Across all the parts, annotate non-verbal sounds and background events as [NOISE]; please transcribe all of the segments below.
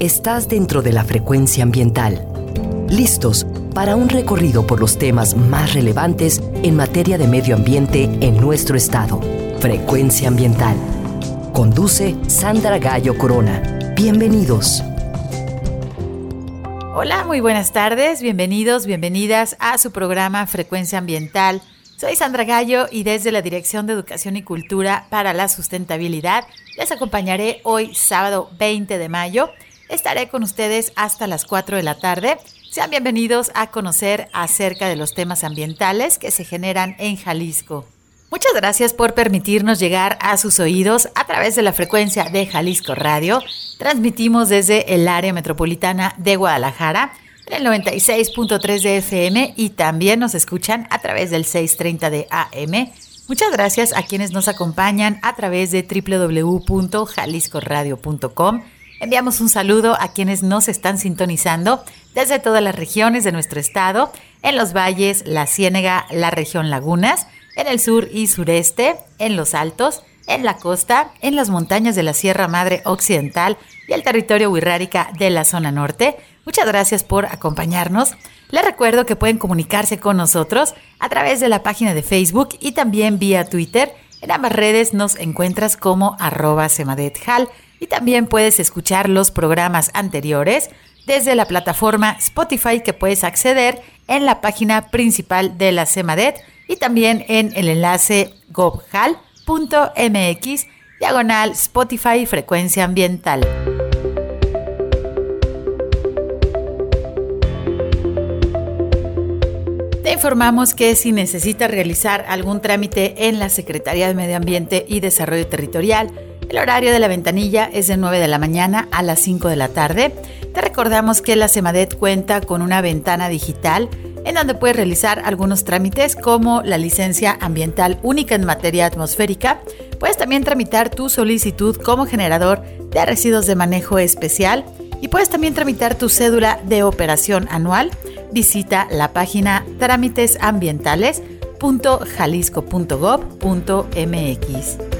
estás dentro de la frecuencia ambiental. Listos para un recorrido por los temas más relevantes en materia de medio ambiente en nuestro estado. Frecuencia ambiental. Conduce Sandra Gallo Corona. Bienvenidos. Hola, muy buenas tardes, bienvenidos, bienvenidas a su programa Frecuencia Ambiental. Soy Sandra Gallo y desde la Dirección de Educación y Cultura para la Sustentabilidad les acompañaré hoy sábado 20 de mayo Estaré con ustedes hasta las 4 de la tarde. Sean bienvenidos a conocer acerca de los temas ambientales que se generan en Jalisco. Muchas gracias por permitirnos llegar a sus oídos a través de la frecuencia de Jalisco Radio. Transmitimos desde el área metropolitana de Guadalajara en el 96.3 de FM y también nos escuchan a través del 630 de AM. Muchas gracias a quienes nos acompañan a través de www.jaliscoradio.com Enviamos un saludo a quienes nos están sintonizando desde todas las regiones de nuestro estado, en los valles, la Ciénega, la región Lagunas, en el sur y sureste, en los altos, en la costa, en las montañas de la Sierra Madre Occidental y el territorio Huirrárica de la zona norte. Muchas gracias por acompañarnos. Les recuerdo que pueden comunicarse con nosotros a través de la página de Facebook y también vía Twitter. En ambas redes nos encuentras como arroba semadethal y también puedes escuchar los programas anteriores desde la plataforma Spotify que puedes acceder en la página principal de la CEMADET y también en el enlace gobhal.mx diagonal Spotify Frecuencia Ambiental. Te informamos que si necesitas realizar algún trámite en la Secretaría de Medio Ambiente y Desarrollo Territorial, el horario de la ventanilla es de 9 de la mañana a las 5 de la tarde. Te recordamos que la SEMADET cuenta con una ventana digital en donde puedes realizar algunos trámites como la licencia ambiental única en materia atmosférica. Puedes también tramitar tu solicitud como generador de residuos de manejo especial y puedes también tramitar tu cédula de operación anual. Visita la página trámitesambientales.jalisco.gov.mx.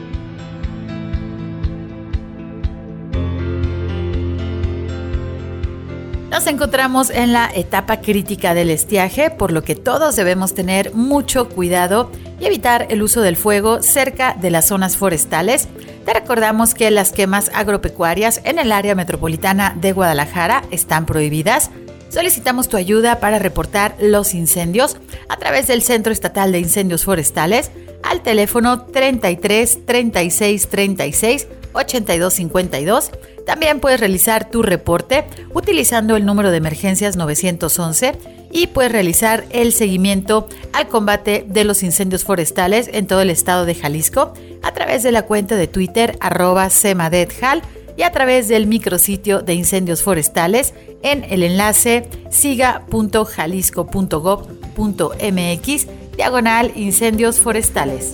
Nos encontramos en la etapa crítica del estiaje, por lo que todos debemos tener mucho cuidado y evitar el uso del fuego cerca de las zonas forestales. Te recordamos que las quemas agropecuarias en el área metropolitana de Guadalajara están prohibidas. Solicitamos tu ayuda para reportar los incendios a través del Centro Estatal de Incendios Forestales al teléfono 33 36 36 8252. También puedes realizar tu reporte utilizando el número de emergencias 911 y puedes realizar el seguimiento al combate de los incendios forestales en todo el estado de Jalisco a través de la cuenta de Twitter arroba semadethal y a través del micrositio de incendios forestales en el enlace siga.jalisco.gov.mx diagonal incendios forestales.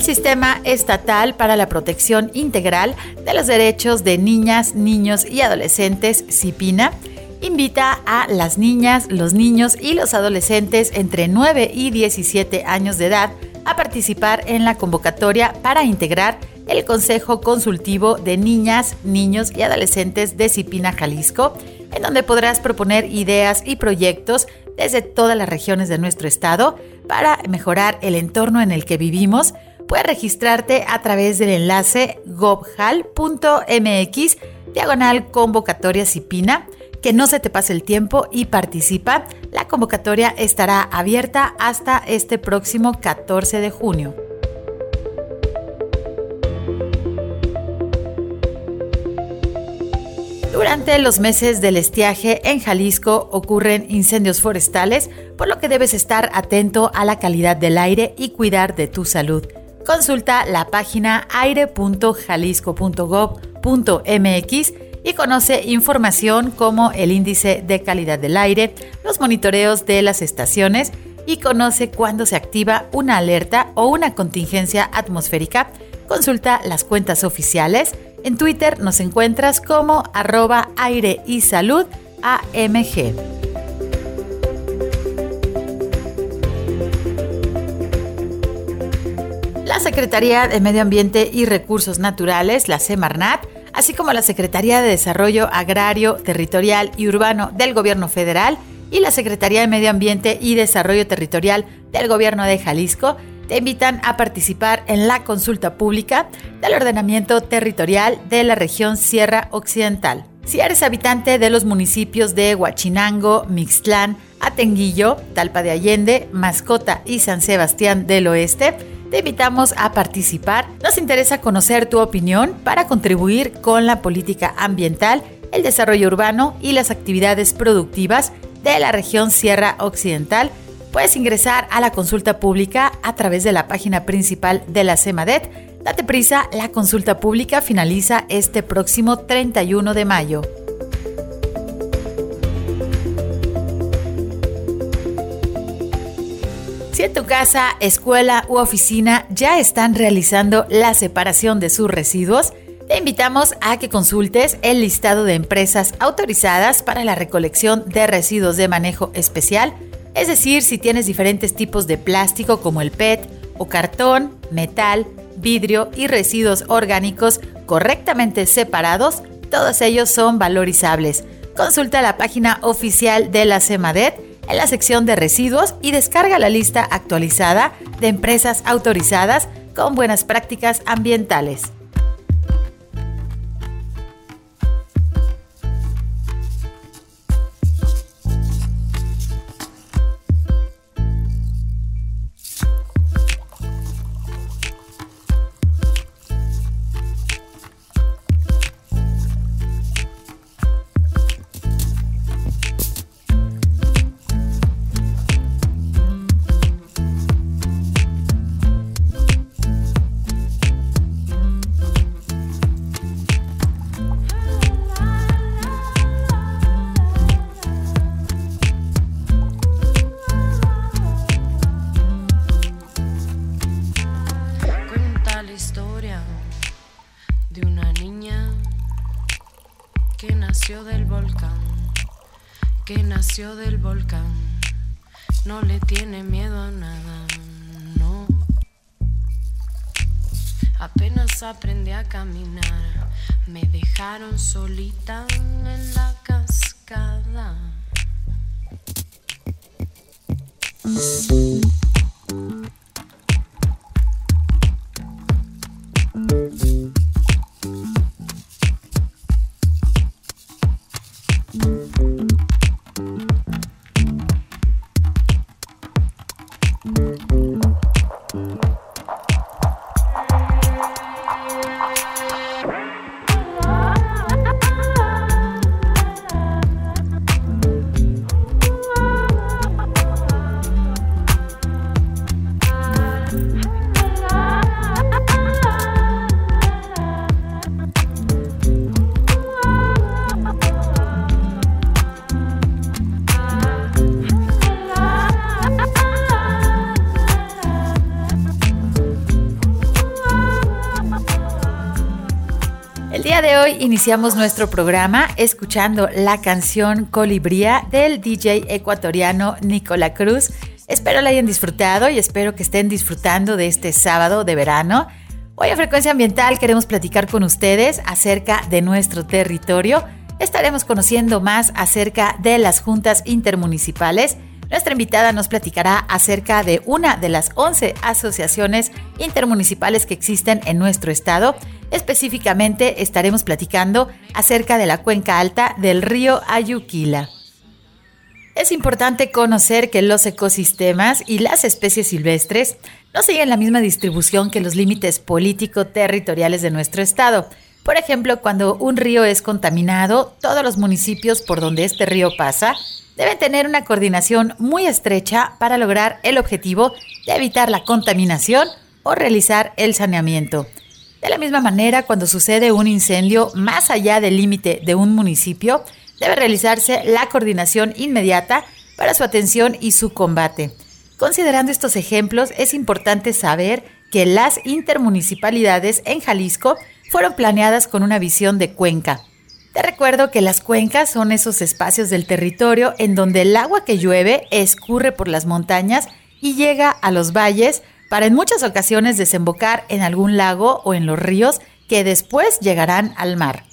El Sistema Estatal para la Protección Integral de los Derechos de Niñas, Niños y Adolescentes, CIPINA, invita a las niñas, los niños y los adolescentes entre 9 y 17 años de edad a participar en la convocatoria para integrar el Consejo Consultivo de Niñas, Niños y Adolescentes de Cipina, Jalisco, en donde podrás proponer ideas y proyectos desde todas las regiones de nuestro estado para mejorar el entorno en el que vivimos, puedes registrarte a través del enlace gobhal.mx diagonal convocatoria Cipina. Que no se te pase el tiempo y participa. La convocatoria estará abierta hasta este próximo 14 de junio. Durante los meses del estiaje en Jalisco ocurren incendios forestales, por lo que debes estar atento a la calidad del aire y cuidar de tu salud. Consulta la página aire.jalisco.gov.mx y conoce información como el índice de calidad del aire, los monitoreos de las estaciones y conoce cuándo se activa una alerta o una contingencia atmosférica. Consulta las cuentas oficiales en Twitter nos encuentras como arroba aire y salud AMG. La Secretaría de Medio Ambiente y Recursos Naturales, la Semarnat, así como la Secretaría de Desarrollo Agrario, Territorial y Urbano del Gobierno Federal y la Secretaría de Medio Ambiente y Desarrollo Territorial del Gobierno de Jalisco, te invitan a participar en la consulta pública del ordenamiento territorial de la región Sierra Occidental. Si eres habitante de los municipios de Huachinango, Mixtlán, Atenguillo, Talpa de Allende, Mascota y San Sebastián del Oeste, te invitamos a participar. Nos interesa conocer tu opinión para contribuir con la política ambiental, el desarrollo urbano y las actividades productivas de la región Sierra Occidental Puedes ingresar a la consulta pública a través de la página principal de la CEMADET. Date prisa, la consulta pública finaliza este próximo 31 de mayo. Si en tu casa, escuela u oficina ya están realizando la separación de sus residuos, te invitamos a que consultes el listado de empresas autorizadas para la recolección de residuos de manejo especial es decir, si tienes diferentes tipos de plástico como el PET o cartón, metal, vidrio y residuos orgánicos correctamente separados, todos ellos son valorizables. Consulta la página oficial de la CEMADET en la sección de residuos y descarga la lista actualizada de empresas autorizadas con buenas prácticas ambientales. Caminar, me dejaron solita en la cascada. Iniciamos nuestro programa escuchando la canción Colibría del DJ ecuatoriano Nicola Cruz. Espero la hayan disfrutado y espero que estén disfrutando de este sábado de verano. Hoy a Frecuencia Ambiental queremos platicar con ustedes acerca de nuestro territorio. Estaremos conociendo más acerca de las juntas intermunicipales. Nuestra invitada nos platicará acerca de una de las 11 asociaciones intermunicipales que existen en nuestro estado Específicamente estaremos platicando acerca de la cuenca alta del río Ayuquila. Es importante conocer que los ecosistemas y las especies silvestres no siguen la misma distribución que los límites político-territoriales de nuestro estado. Por ejemplo, cuando un río es contaminado, todos los municipios por donde este río pasa deben tener una coordinación muy estrecha para lograr el objetivo de evitar la contaminación o realizar el saneamiento. De la misma manera, cuando sucede un incendio más allá del límite de un municipio, debe realizarse la coordinación inmediata para su atención y su combate. Considerando estos ejemplos, es importante saber que las intermunicipalidades en Jalisco fueron planeadas con una visión de cuenca. Te recuerdo que las cuencas son esos espacios del territorio en donde el agua que llueve escurre por las montañas y llega a los valles para en muchas ocasiones desembocar en algún lago o en los ríos que después llegarán al mar.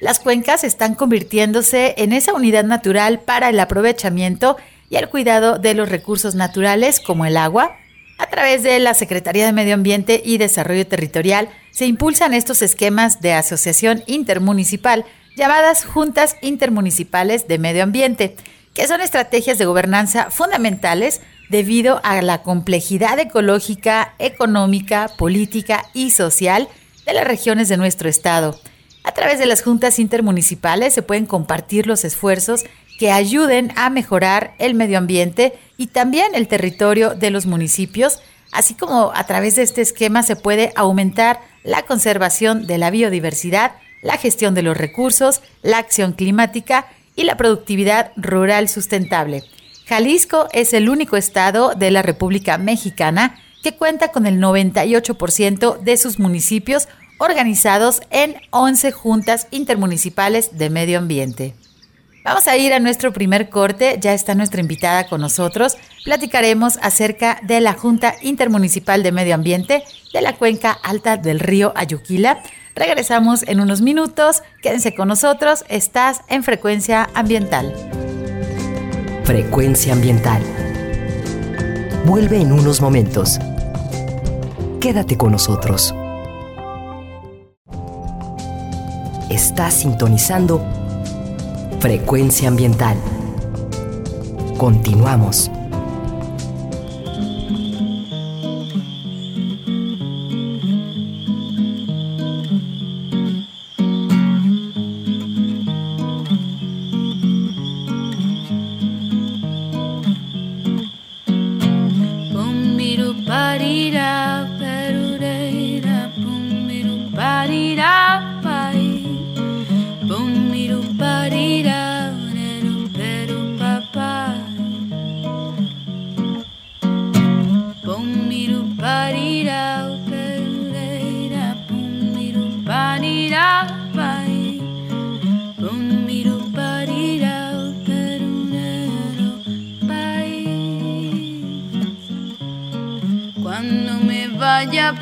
Las cuencas están convirtiéndose en esa unidad natural para el aprovechamiento y el cuidado de los recursos naturales como el agua. A través de la Secretaría de Medio Ambiente y Desarrollo Territorial se impulsan estos esquemas de asociación intermunicipal llamadas Juntas Intermunicipales de Medio Ambiente, que son estrategias de gobernanza fundamentales debido a la complejidad ecológica, económica, política y social de las regiones de nuestro estado. A través de las juntas intermunicipales se pueden compartir los esfuerzos que ayuden a mejorar el medio ambiente y también el territorio de los municipios, así como a través de este esquema se puede aumentar la conservación de la biodiversidad, la gestión de los recursos, la acción climática y la productividad rural sustentable. Jalisco es el único estado de la República Mexicana que cuenta con el 98% de sus municipios organizados en 11 juntas intermunicipales de medio ambiente. Vamos a ir a nuestro primer corte, ya está nuestra invitada con nosotros. Platicaremos acerca de la Junta Intermunicipal de Medio Ambiente de la cuenca alta del río Ayuquila. Regresamos en unos minutos, quédense con nosotros, estás en frecuencia ambiental. Frecuencia ambiental. Vuelve en unos momentos. Quédate con nosotros. Estás sintonizando Frecuencia ambiental. Continuamos.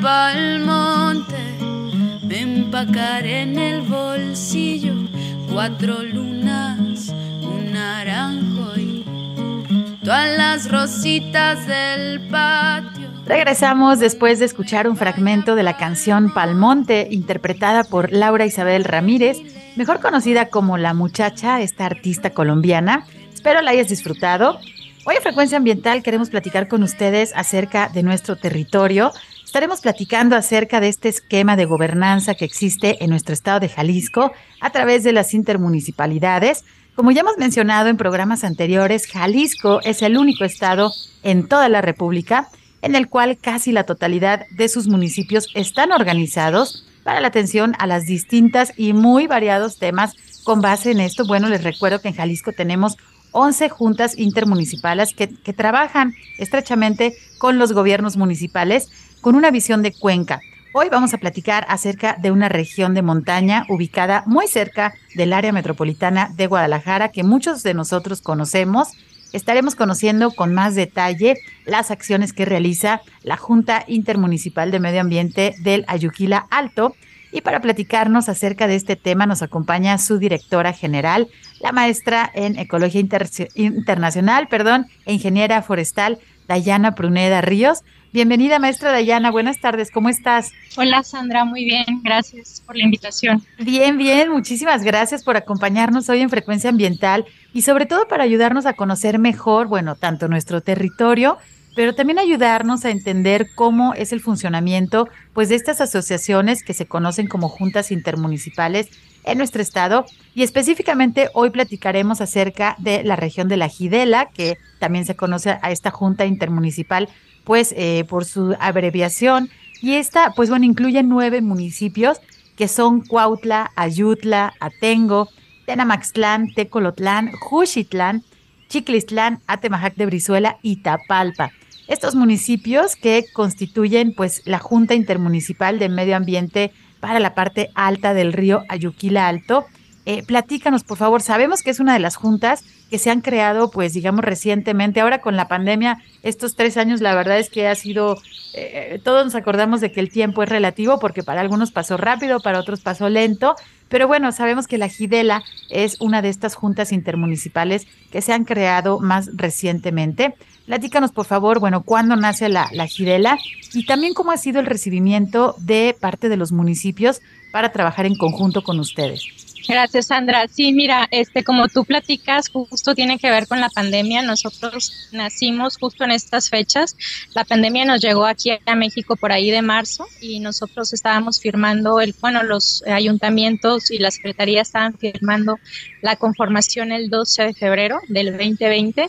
Pa'l monte, me empacaré en el bolsillo cuatro lunas, un naranjo y todas las rositas del patio. Regresamos después de escuchar un fragmento de la canción Palmonte, interpretada por Laura Isabel Ramírez, mejor conocida como La Muchacha, esta artista colombiana. Espero la hayas disfrutado. Hoy en Frecuencia Ambiental queremos platicar con ustedes acerca de nuestro territorio, Estaremos platicando acerca de este esquema de gobernanza que existe en nuestro estado de Jalisco a través de las intermunicipalidades. Como ya hemos mencionado en programas anteriores, Jalisco es el único estado en toda la República en el cual casi la totalidad de sus municipios están organizados para la atención a las distintas y muy variados temas. Con base en esto, bueno, les recuerdo que en Jalisco tenemos 11 juntas intermunicipales que, que trabajan estrechamente con los gobiernos municipales con una visión de Cuenca. Hoy vamos a platicar acerca de una región de montaña ubicada muy cerca del área metropolitana de Guadalajara que muchos de nosotros conocemos. Estaremos conociendo con más detalle las acciones que realiza la Junta Intermunicipal de Medio Ambiente del Ayuquila Alto. Y para platicarnos acerca de este tema nos acompaña su directora general, la maestra en Ecología Internacional, perdón, e ingeniera forestal, Dayana Pruneda Ríos. Bienvenida, maestra Dayana. Buenas tardes, ¿cómo estás? Hola, Sandra, muy bien. Gracias por la invitación. Bien, bien. Muchísimas gracias por acompañarnos hoy en Frecuencia Ambiental y sobre todo para ayudarnos a conocer mejor, bueno, tanto nuestro territorio pero también ayudarnos a entender cómo es el funcionamiento pues de estas asociaciones que se conocen como juntas intermunicipales en nuestro estado y específicamente hoy platicaremos acerca de la región de la Gidela, que también se conoce a esta junta intermunicipal pues eh, por su abreviación y esta pues bueno incluye nueve municipios que son Cuautla, Ayutla, Atengo, Tenamaxtlán, Tecolotlán, Juchitlán, Chiclistlán, Atemajac de Brizuela y Tapalpa. Estos municipios que constituyen pues la Junta Intermunicipal de Medio Ambiente para la parte alta del río Ayuquila Alto. Eh, platícanos, por favor. Sabemos que es una de las juntas que se han creado, pues, digamos, recientemente. Ahora con la pandemia, estos tres años, la verdad es que ha sido, eh, todos nos acordamos de que el tiempo es relativo, porque para algunos pasó rápido, para otros pasó lento, pero bueno, sabemos que la Gidela es una de estas juntas intermunicipales que se han creado más recientemente. Platícanos, por favor, bueno, cuándo nace la, la Gidela y también cómo ha sido el recibimiento de parte de los municipios para trabajar en conjunto con ustedes. Gracias, Sandra. Sí, mira, este, como tú platicas, justo tiene que ver con la pandemia. Nosotros nacimos justo en estas fechas. La pandemia nos llegó aquí a México por ahí de marzo y nosotros estábamos firmando el, bueno, los ayuntamientos y la secretaría estaban firmando la conformación el 12 de febrero del 2020.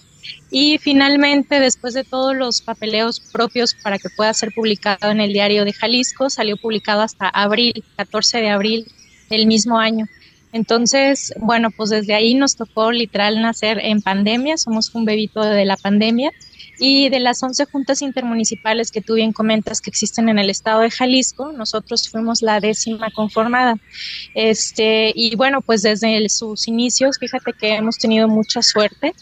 Y finalmente, después de todos los papeleos propios para que pueda ser publicado en el diario de Jalisco, salió publicado hasta abril, 14 de abril del mismo año. Entonces, bueno, pues desde ahí nos tocó literal nacer en pandemia, somos un bebito de la pandemia y de las 11 juntas intermunicipales que tú bien comentas que existen en el estado de Jalisco, nosotros fuimos la décima conformada. Este, y bueno, pues desde sus inicios, fíjate que hemos tenido mucha suerte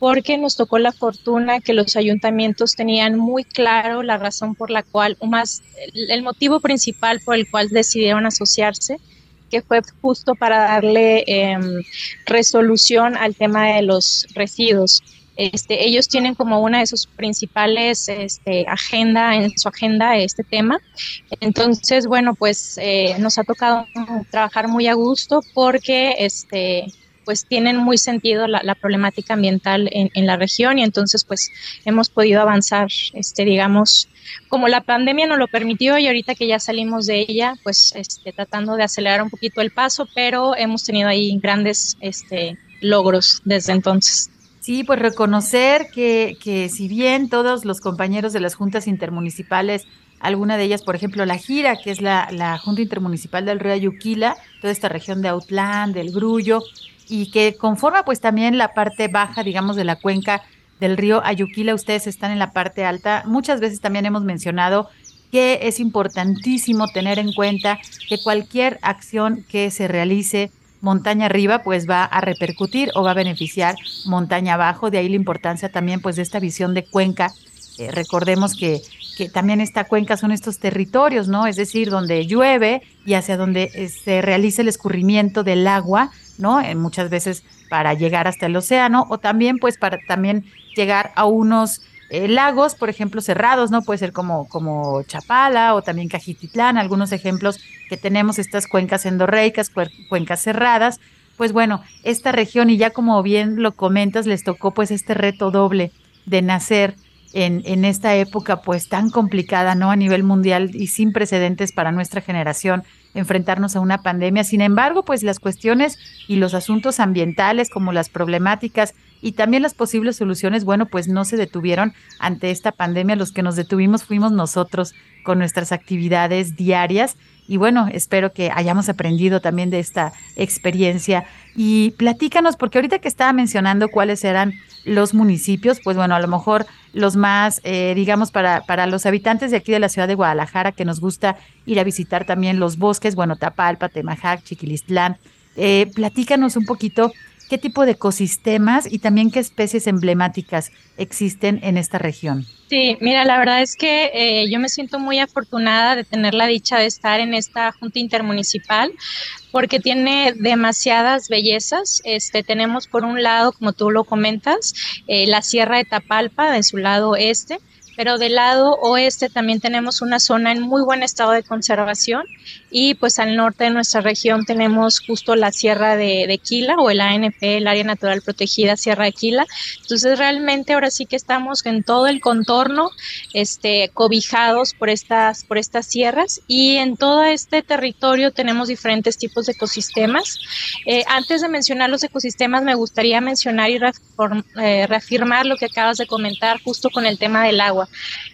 porque nos tocó la fortuna que los ayuntamientos tenían muy claro la razón por la cual, o más, el motivo principal por el cual decidieron asociarse que fue justo para darle em, resolución al tema de los residuos. Este, ellos tienen como una de sus principales este, agenda en su agenda este tema. Entonces, bueno, pues eh, nos ha tocado trabajar muy a gusto porque este, pues tienen muy sentido la, problemática ambiental en, la región y entonces pues hemos podido avanzar, este, digamos, como la pandemia nos lo permitió y ahorita que ya salimos de ella, pues este, tratando de acelerar un poquito el paso, pero hemos tenido ahí grandes este, logros desde entonces. Sí, pues reconocer que, que si bien todos los compañeros de las juntas intermunicipales alguna de ellas, por ejemplo, la Gira, que es la, la, Junta Intermunicipal del Río Ayuquila, toda esta región de Autlán, del Grullo, y que conforma pues también la parte baja, digamos, de la cuenca del río Ayuquila, ustedes están en la parte alta. Muchas veces también hemos mencionado que es importantísimo tener en cuenta que cualquier acción que se realice montaña arriba, pues va a repercutir o va a beneficiar montaña abajo. De ahí la importancia también pues de esta visión de cuenca. Eh, recordemos que, que también esta cuenca son estos territorios, ¿no? Es decir, donde llueve y hacia donde eh, se realiza el escurrimiento del agua, ¿no? Eh, muchas veces para llegar hasta el océano o también pues para también llegar a unos eh, lagos, por ejemplo, cerrados, ¿no? Puede ser como, como Chapala o también Cajititlán, algunos ejemplos que tenemos, estas cuencas endorreicas, cuencas cerradas. Pues bueno, esta región, y ya como bien lo comentas, les tocó pues este reto doble de nacer en, esta época pues tan complicada, ¿no? A nivel mundial y sin precedentes para nuestra generación enfrentarnos a una pandemia. Sin embargo, pues las cuestiones y los asuntos ambientales como las problemáticas y también las posibles soluciones, bueno, pues no se detuvieron ante esta pandemia. Los que nos detuvimos fuimos nosotros con nuestras actividades diarias. Y bueno, espero que hayamos aprendido también de esta experiencia. Y platícanos, porque ahorita que estaba mencionando cuáles eran los municipios, pues bueno, a lo mejor los más, eh, digamos, para, para los habitantes de aquí de la ciudad de Guadalajara, que nos gusta ir a visitar también los bosques, bueno, Tapalpa, Temajac, Chiquilistlán, eh, platícanos un poquito qué tipo de ecosistemas y también qué especies emblemáticas existen en esta región. Sí, mira, la verdad es que eh, yo me siento muy afortunada de tener la dicha de estar en esta junta intermunicipal porque tiene demasiadas bellezas. Este, tenemos por un lado, como tú lo comentas, eh, la Sierra de Tapalpa, de su lado este, pero del lado oeste también tenemos una zona en muy buen estado de conservación y pues al norte de nuestra región tenemos justo la Sierra de, de, Quila o el ANP, el Área Natural Protegida Sierra de Quila. Entonces realmente ahora sí que estamos en todo el contorno, este, cobijados por estas, por estas sierras y en todo este territorio tenemos diferentes tipos de ecosistemas. Eh, antes de mencionar los ecosistemas me gustaría mencionar y eh, reafirmar lo que acabas de comentar justo con el tema del agua.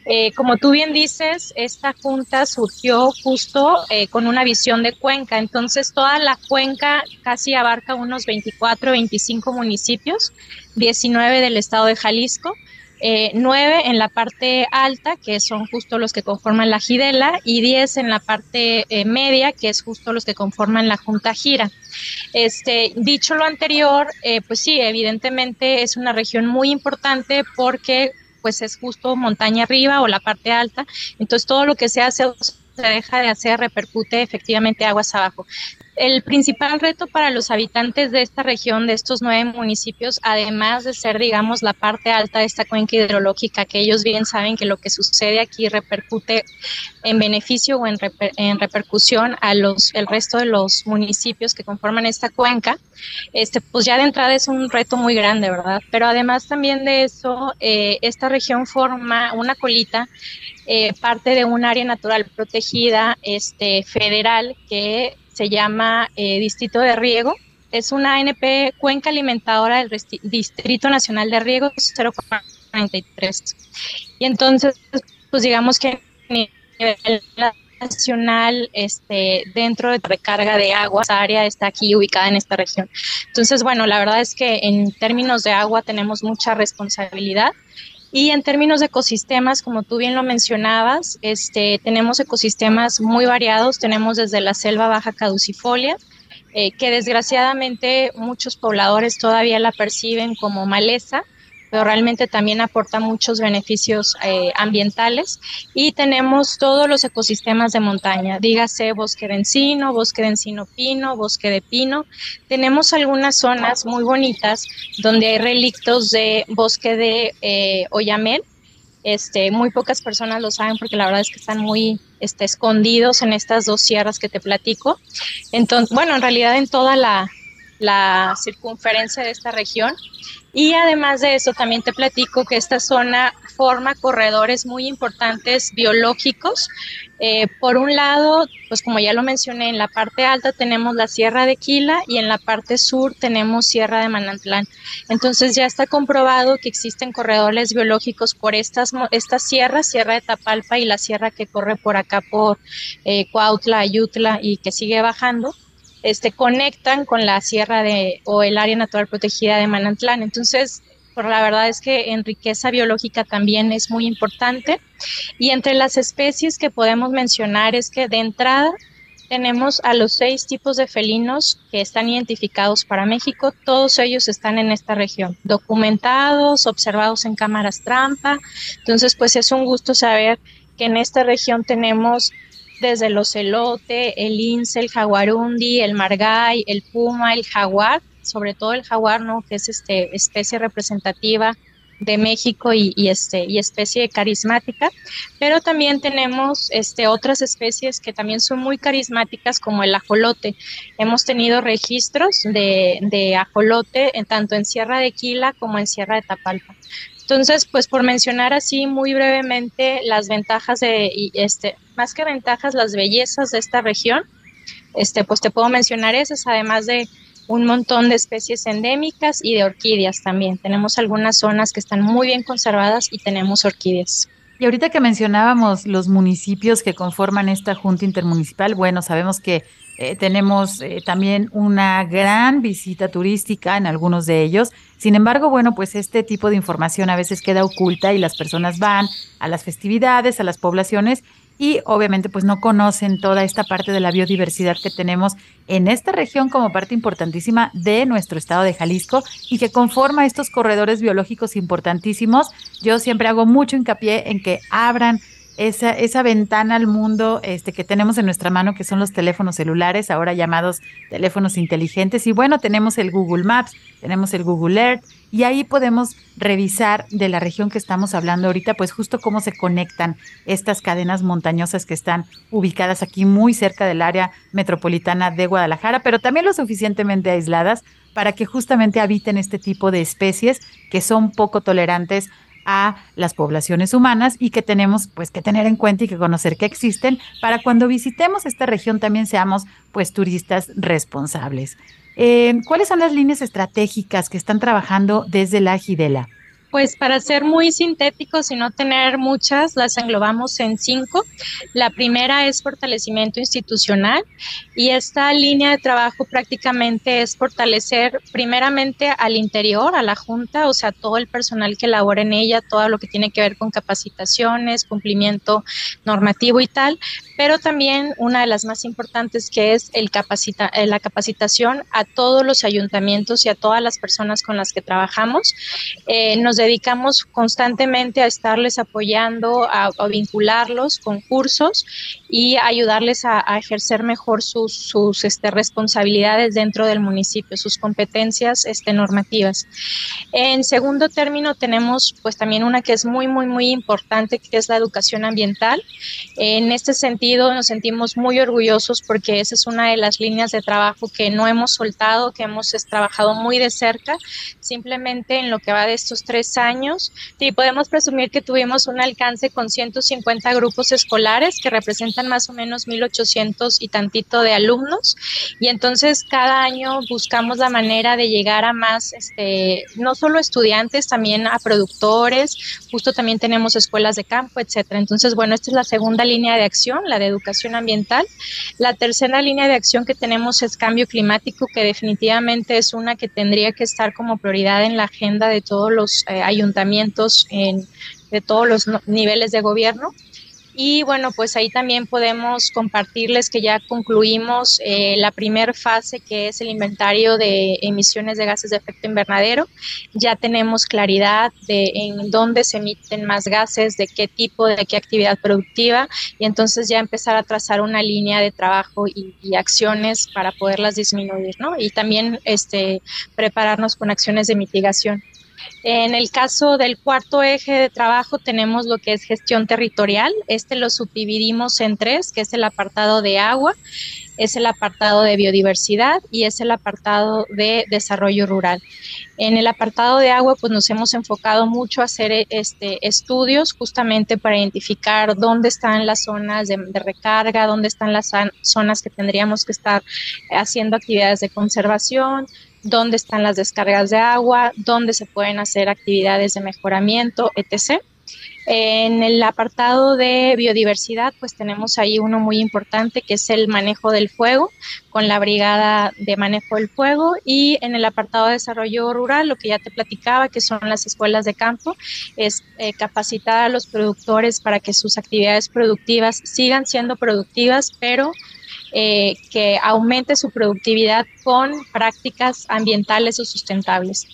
Eh, como tú bien dices, esta junta surgió justo eh, con una visión de cuenca, entonces toda la cuenca casi abarca unos 24, 25 municipios, 19 del estado de Jalisco. Eh, 9 en la parte alta, que son justo los que conforman la Gidela, y 10 en la parte eh, media, que es justo los que conforman la Junta Gira. Este, dicho lo anterior, pues sí, evidentemente es una región muy importante porque pues es justo montaña arriba o la parte alta, entonces todo lo que se hace se deja de hacer repercute efectivamente aguas abajo. El principal reto para los habitantes de esta región, de estos nueve municipios, además de ser, digamos, la parte alta de esta cuenca hidrológica, que ellos bien saben que lo que sucede aquí repercute en beneficio o en, en repercusión a los, el resto de los municipios que conforman esta cuenca, este, pues ya de entrada es un reto muy grande, ¿verdad? Pero además también de eso, eh, esta región forma una colita eh, parte de un área natural protegida este, federal que se llama eh, Distrito de Riego. Es una ANP cuenca alimentadora del Distrito Nacional de Riego 043. Y entonces, pues digamos que a nivel nacional este, dentro de recarga de agua, esa área está aquí ubicada en esta región. Entonces, bueno, la verdad es que en términos de agua tenemos mucha responsabilidad y en términos de ecosistemas, como tú bien lo mencionabas, este, tenemos ecosistemas muy variados. Tenemos desde la selva baja caducifolia, eh, que desgraciadamente muchos pobladores todavía la perciben como maleza, pero realmente también aporta muchos beneficios eh, ambientales. Y tenemos todos los ecosistemas de montaña, dígase bosque de encino, bosque de encino pino, bosque de pino. Tenemos algunas zonas muy bonitas donde hay relictos de bosque de eh, oyamel. Este, muy pocas personas lo saben porque la verdad es que están muy este, escondidos en estas dos sierras que te platico. Entonces, bueno, en realidad en toda la, la circunferencia de esta región. Y además de eso, también te platico que esta zona forma corredores muy importantes biológicos. Eh, por un lado, pues como ya lo mencioné, en la parte alta tenemos la Sierra de Quila y en la parte sur tenemos Sierra de Manantlán. Entonces ya está comprobado que existen corredores biológicos por estas, estas sierras, Sierra de Tapalpa y la sierra que corre por acá por eh, Cuautla, Ayutla y que sigue bajando este, conectan con la sierra de, o el área natural protegida de Manantlán. Entonces, por la verdad es que en riqueza biológica también es muy importante. Y entre las especies que podemos mencionar es que de entrada tenemos a los seis tipos de felinos que están identificados para México. Todos ellos están en esta región, documentados, observados en cámaras trampa. Entonces, pues es un gusto saber que en esta región tenemos desde el ocelote, el lince, el jaguarundi, el margay, el puma, el jaguar, sobre todo el jaguar, ¿no? que es este, especie representativa de México y, este, y especie carismática, pero también tenemos este, otras especies que también son muy carismáticas como el ajolote. Hemos tenido registros de, de ajolote en, tanto en Sierra de Quila como en Sierra de Tapalpa. Entonces, pues por mencionar así muy brevemente las ventajas de, este, más que ventajas, las bellezas de esta región, este, pues te puedo mencionar esas, además de un montón de especies endémicas y de orquídeas también. Tenemos algunas zonas que están muy bien conservadas y tenemos orquídeas. Y ahorita que mencionábamos los municipios que conforman esta Junta Intermunicipal, bueno, sabemos que eh, tenemos eh, también una gran visita turística en algunos de ellos. Sin embargo, bueno, pues este tipo de información a veces queda oculta y las personas van a las festividades, a las poblaciones y obviamente pues no conocen toda esta parte de la biodiversidad que tenemos en esta región como parte importantísima de nuestro estado de Jalisco y que conforma estos corredores biológicos importantísimos. Yo siempre hago mucho hincapié en que abran esa, esa ventana al mundo este, que tenemos en nuestra mano, que son los teléfonos celulares, ahora llamados teléfonos inteligentes. Y bueno, tenemos el Google Maps, tenemos el Google Earth y ahí podemos revisar de la región que estamos hablando ahorita, pues justo cómo se conectan estas cadenas montañosas que están ubicadas aquí muy cerca del área metropolitana de Guadalajara, pero también lo suficientemente aisladas para que justamente habiten este tipo de especies que son poco tolerantes a las poblaciones humanas y que tenemos pues que tener en cuenta y que conocer que existen para cuando visitemos esta región también seamos pues turistas responsables. Eh, ¿Cuáles son las líneas estratégicas que están trabajando desde la Gidela? Pues para ser muy sintéticos y no tener muchas, las englobamos en cinco. La primera es fortalecimiento institucional y esta línea de trabajo prácticamente es fortalecer primeramente al interior, a la Junta, o sea, todo el personal que labora en ella, todo lo que tiene que ver con capacitaciones, cumplimiento normativo y tal, pero también una de las más importantes que es eh, la capacitación a todos los ayuntamientos y a todas las personas con las que trabajamos. Eh, nos dedicamos constantemente a estarles apoyando, a, vincularlos con cursos y ayudarles a, ejercer mejor sus, sus este, responsabilidades dentro del municipio, sus competencias este, normativas. En segundo término tenemos pues también una que es muy, muy, muy importante, que es la educación ambiental. En este sentido nos sentimos muy orgullosos porque esa es una de las líneas de trabajo que no hemos soltado, que hemos trabajado muy de cerca, simplemente en lo que va de estos tres años. y podemos presumir que tuvimos un alcance con 150 grupos escolares que representan más o menos 1.800 y tantito de alumnos. Y entonces cada año buscamos la manera de llegar a más, este, no solo estudiantes, también a productores. Justo también tenemos escuelas de campo, etcétera. Entonces, bueno, esta es la segunda línea de acción, la de educación ambiental. La tercera línea de acción que tenemos es cambio climático, que definitivamente es una que tendría que estar como prioridad en la agenda de todos los eh, ayuntamientos en, de todos los niveles de gobierno. Y bueno, pues ahí también podemos compartirles que ya concluimos eh, la primera fase, que es el inventario de emisiones de gases de efecto invernadero. Ya tenemos claridad de en dónde se emiten más gases, de qué tipo, de qué actividad productiva, y entonces ya empezar a trazar una línea de trabajo y, y acciones para poderlas disminuir, ¿no? Y también este, prepararnos con acciones de mitigación. En el caso del cuarto eje de trabajo tenemos lo que es gestión territorial. Este lo subdividimos en tres, que es el apartado de agua, es el apartado de biodiversidad y es el apartado de desarrollo rural. En el apartado de agua, pues nos hemos enfocado mucho a hacer este, estudios justamente para identificar dónde están las zonas de, de recarga, dónde están las zonas que tendríamos que estar haciendo actividades de conservación, dónde están las descargas de agua, dónde se pueden hacer actividades de mejoramiento, etc. En el apartado de biodiversidad, pues tenemos ahí uno muy importante que es el manejo del fuego con la brigada de manejo del fuego y en el apartado de desarrollo rural, lo que ya te platicaba, que son las escuelas de campo, es eh, capacitar a los productores para que sus actividades productivas sigan siendo productivas, pero eh, que aumente su productividad con prácticas ambientales o sustentables.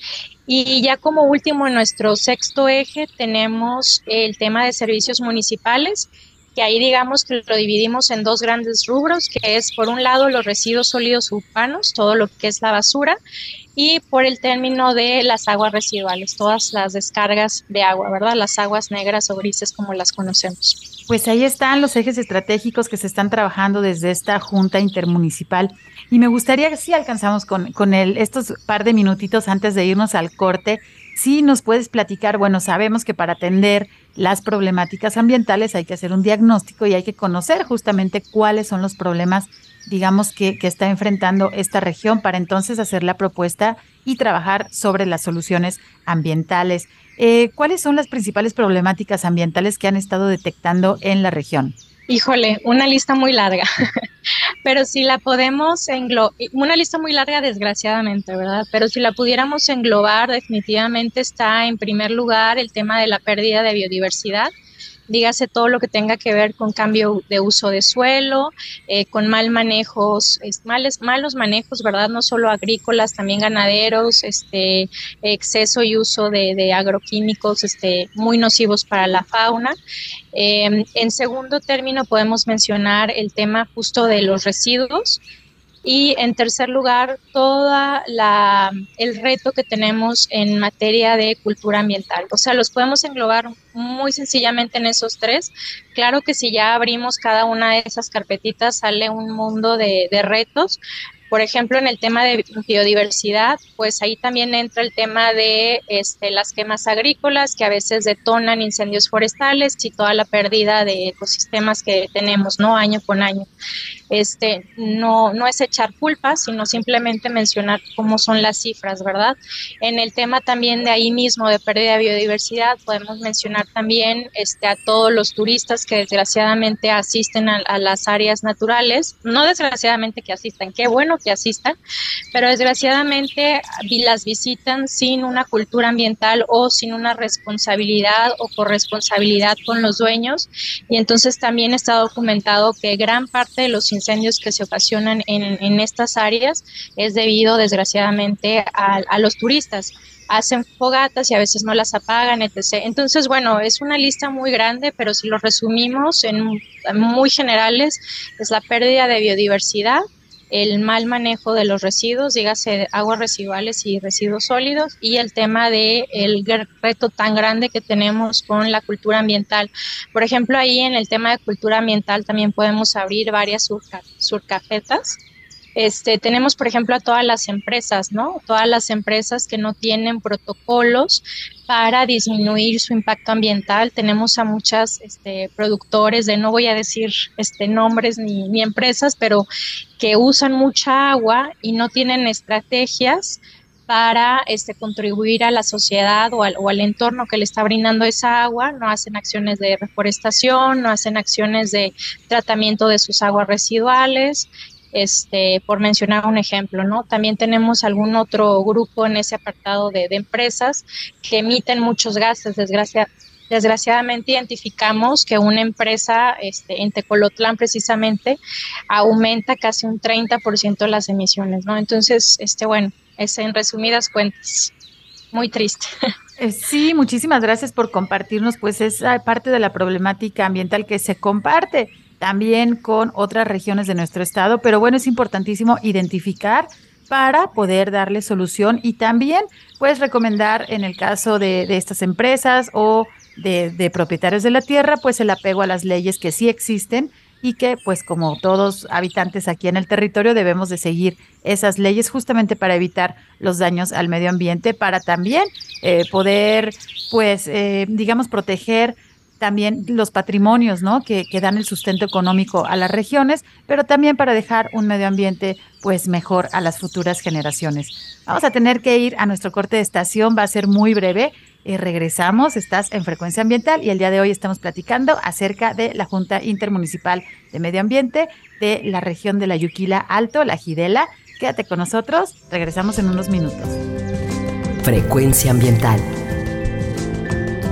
Y ya como último, en nuestro sexto eje tenemos el tema de servicios municipales, que ahí digamos que lo dividimos en dos grandes rubros, que es por un lado los residuos sólidos urbanos, todo lo que es la basura, y por el término de las aguas residuales, todas las descargas de agua, ¿verdad? Las aguas negras o grises como las conocemos. Pues ahí están los ejes estratégicos que se están trabajando desde esta Junta Intermunicipal. Y me gustaría si alcanzamos con, con el, estos par de minutitos antes de irnos al corte, si nos puedes platicar, bueno, sabemos que para atender las problemáticas ambientales hay que hacer un diagnóstico y hay que conocer justamente cuáles son los problemas, digamos, que, que está enfrentando esta región para entonces hacer la propuesta y trabajar sobre las soluciones ambientales. Eh, ¿Cuáles son las principales problemáticas ambientales que han estado detectando en la región? Híjole, una lista muy larga, [LAUGHS] pero si la podemos englobar, una lista muy larga desgraciadamente, ¿verdad? Pero si la pudiéramos englobar, definitivamente está en primer lugar el tema de la pérdida de biodiversidad dígase todo lo que tenga que ver con cambio de uso de suelo, eh, con mal manejos, males, malos manejos, ¿verdad? No solo agrícolas, también ganaderos, este, exceso y uso de, agroquímicos este, muy nocivos para la fauna. Em, en segundo término, podemos mencionar el tema justo de los residuos Y en tercer lugar, todo el reto que tenemos en materia de cultura ambiental. O sea, los podemos englobar muy sencillamente en esos tres. Claro que si ya abrimos cada una de esas carpetitas sale un mundo de, de retos, por ejemplo, en el tema de biodiversidad, pues ahí también entra el tema de este, las quemas agrícolas que a veces detonan incendios forestales y toda la pérdida de ecosistemas que tenemos, ¿no? Año con año. Este, no, no es echar culpas, sino simplemente mencionar cómo son las cifras, ¿verdad? En el tema también de ahí mismo de pérdida de biodiversidad, podemos mencionar también este, a todos los turistas que desgraciadamente asisten a, a las áreas naturales, no desgraciadamente que asistan, qué bueno que asistan, pero desgraciadamente las visitan sin una cultura ambiental o sin una responsabilidad o corresponsabilidad con los dueños. Y entonces también está documentado que gran parte de los incendios que se ocasionan en, estas áreas es debido desgraciadamente a, a los turistas hacen fogatas y a veces no las apagan, etc. Entonces, bueno, es una lista muy grande, pero si lo resumimos en muy generales, es la pérdida de biodiversidad, el mal manejo de los residuos, dígase aguas residuales y residuos sólidos, y el tema de el reto tan grande que tenemos con la cultura ambiental. Por ejemplo, ahí en el tema de cultura ambiental también podemos abrir varias surcafetas este, tenemos, por ejemplo, a todas las empresas, ¿no? Todas las empresas que no tienen protocolos para disminuir su impacto ambiental. Tenemos a muchas este, productores de, no voy a decir este, nombres ni, ni empresas, pero que usan mucha agua y no tienen estrategias para este, contribuir a la sociedad o al, o al, entorno que le está brindando esa agua, no hacen acciones de reforestación, no hacen acciones de tratamiento de sus aguas residuales este, por mencionar un ejemplo, ¿no? También tenemos algún otro grupo en ese apartado de, empresas que emiten muchos gases, desgraciadamente identificamos que una empresa este, en Tecolotlán precisamente aumenta casi un 30% las emisiones, ¿no? Entonces, este, bueno, es en resumidas cuentas, muy triste. [LAUGHS] Eh, sí, muchísimas gracias por compartirnos, pues esa parte de la problemática ambiental que se comparte también con otras regiones de nuestro estado, pero bueno, es importantísimo identificar para poder darle solución y también puedes recomendar en el caso de, de estas empresas o de, de, propietarios de la tierra, pues el apego a las leyes que sí existen y que pues como todos habitantes aquí en el territorio debemos de seguir esas leyes justamente para evitar los daños al medio ambiente, para también eh, poder pues eh, digamos proteger también los patrimonios, ¿no? Que, que, dan el sustento económico a las regiones, pero también para dejar un medio ambiente pues mejor a las futuras generaciones. Vamos a tener que ir a nuestro corte de estación, va a ser muy breve. Y regresamos, estás en Frecuencia Ambiental y el día de hoy estamos platicando acerca de la Junta Intermunicipal de Medio Ambiente de la región de la Yuquila Alto, la Gidela. Quédate con nosotros, regresamos en unos minutos. Frecuencia Ambiental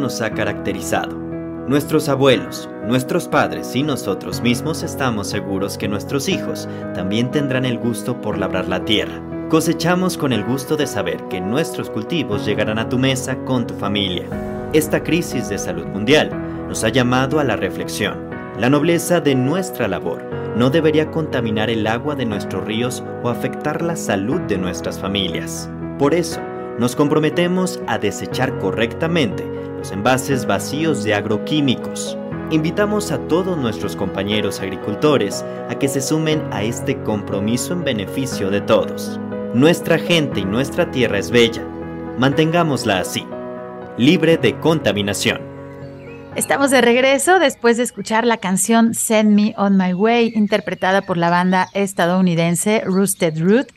nos ha caracterizado. Nuestros abuelos, nuestros padres y nosotros mismos estamos seguros que nuestros hijos también tendrán el gusto por labrar la tierra. Cosechamos con el gusto de saber que nuestros cultivos llegarán a tu mesa con tu familia. Esta crisis de salud mundial nos ha llamado a la reflexión. La nobleza de nuestra labor no debería contaminar el agua de nuestros ríos o afectar la salud de nuestras familias. Por eso, nos comprometemos a desechar correctamente los envases vacíos de agroquímicos. Invitamos a todos nuestros compañeros agricultores a que se sumen a este compromiso en beneficio de todos. Nuestra gente y nuestra tierra es bella. Mantengámosla así, libre de contaminación. Estamos de regreso después de escuchar la canción Send Me On My Way, interpretada por la banda estadounidense Roosted Root.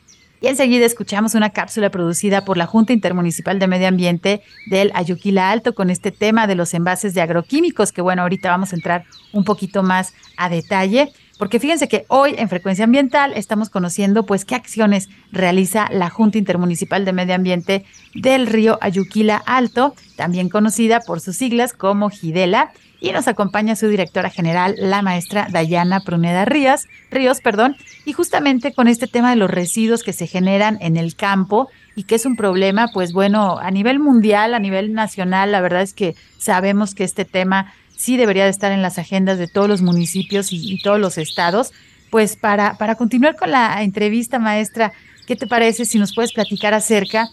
Y enseguida escuchamos una cápsula producida por la Junta Intermunicipal de Medio Ambiente del Ayuquila Alto con este tema de los envases de agroquímicos, que bueno, ahorita vamos a entrar un poquito más a detalle. Porque fíjense que hoy en Frecuencia Ambiental estamos conociendo pues qué acciones realiza la Junta Intermunicipal de Medio Ambiente del río Ayuquila Alto, también conocida por sus siglas como GIDELA, y nos acompaña su directora general, la maestra Dayana Pruneda Ríos, Ríos, perdón, y justamente con este tema de los residuos que se generan en el campo y que es un problema, pues bueno, a nivel mundial, a nivel nacional, la verdad es que sabemos que este tema sí debería de estar en las agendas de todos los municipios y, todos los estados. Pues para, para continuar con la entrevista, maestra, ¿qué te parece si nos puedes platicar acerca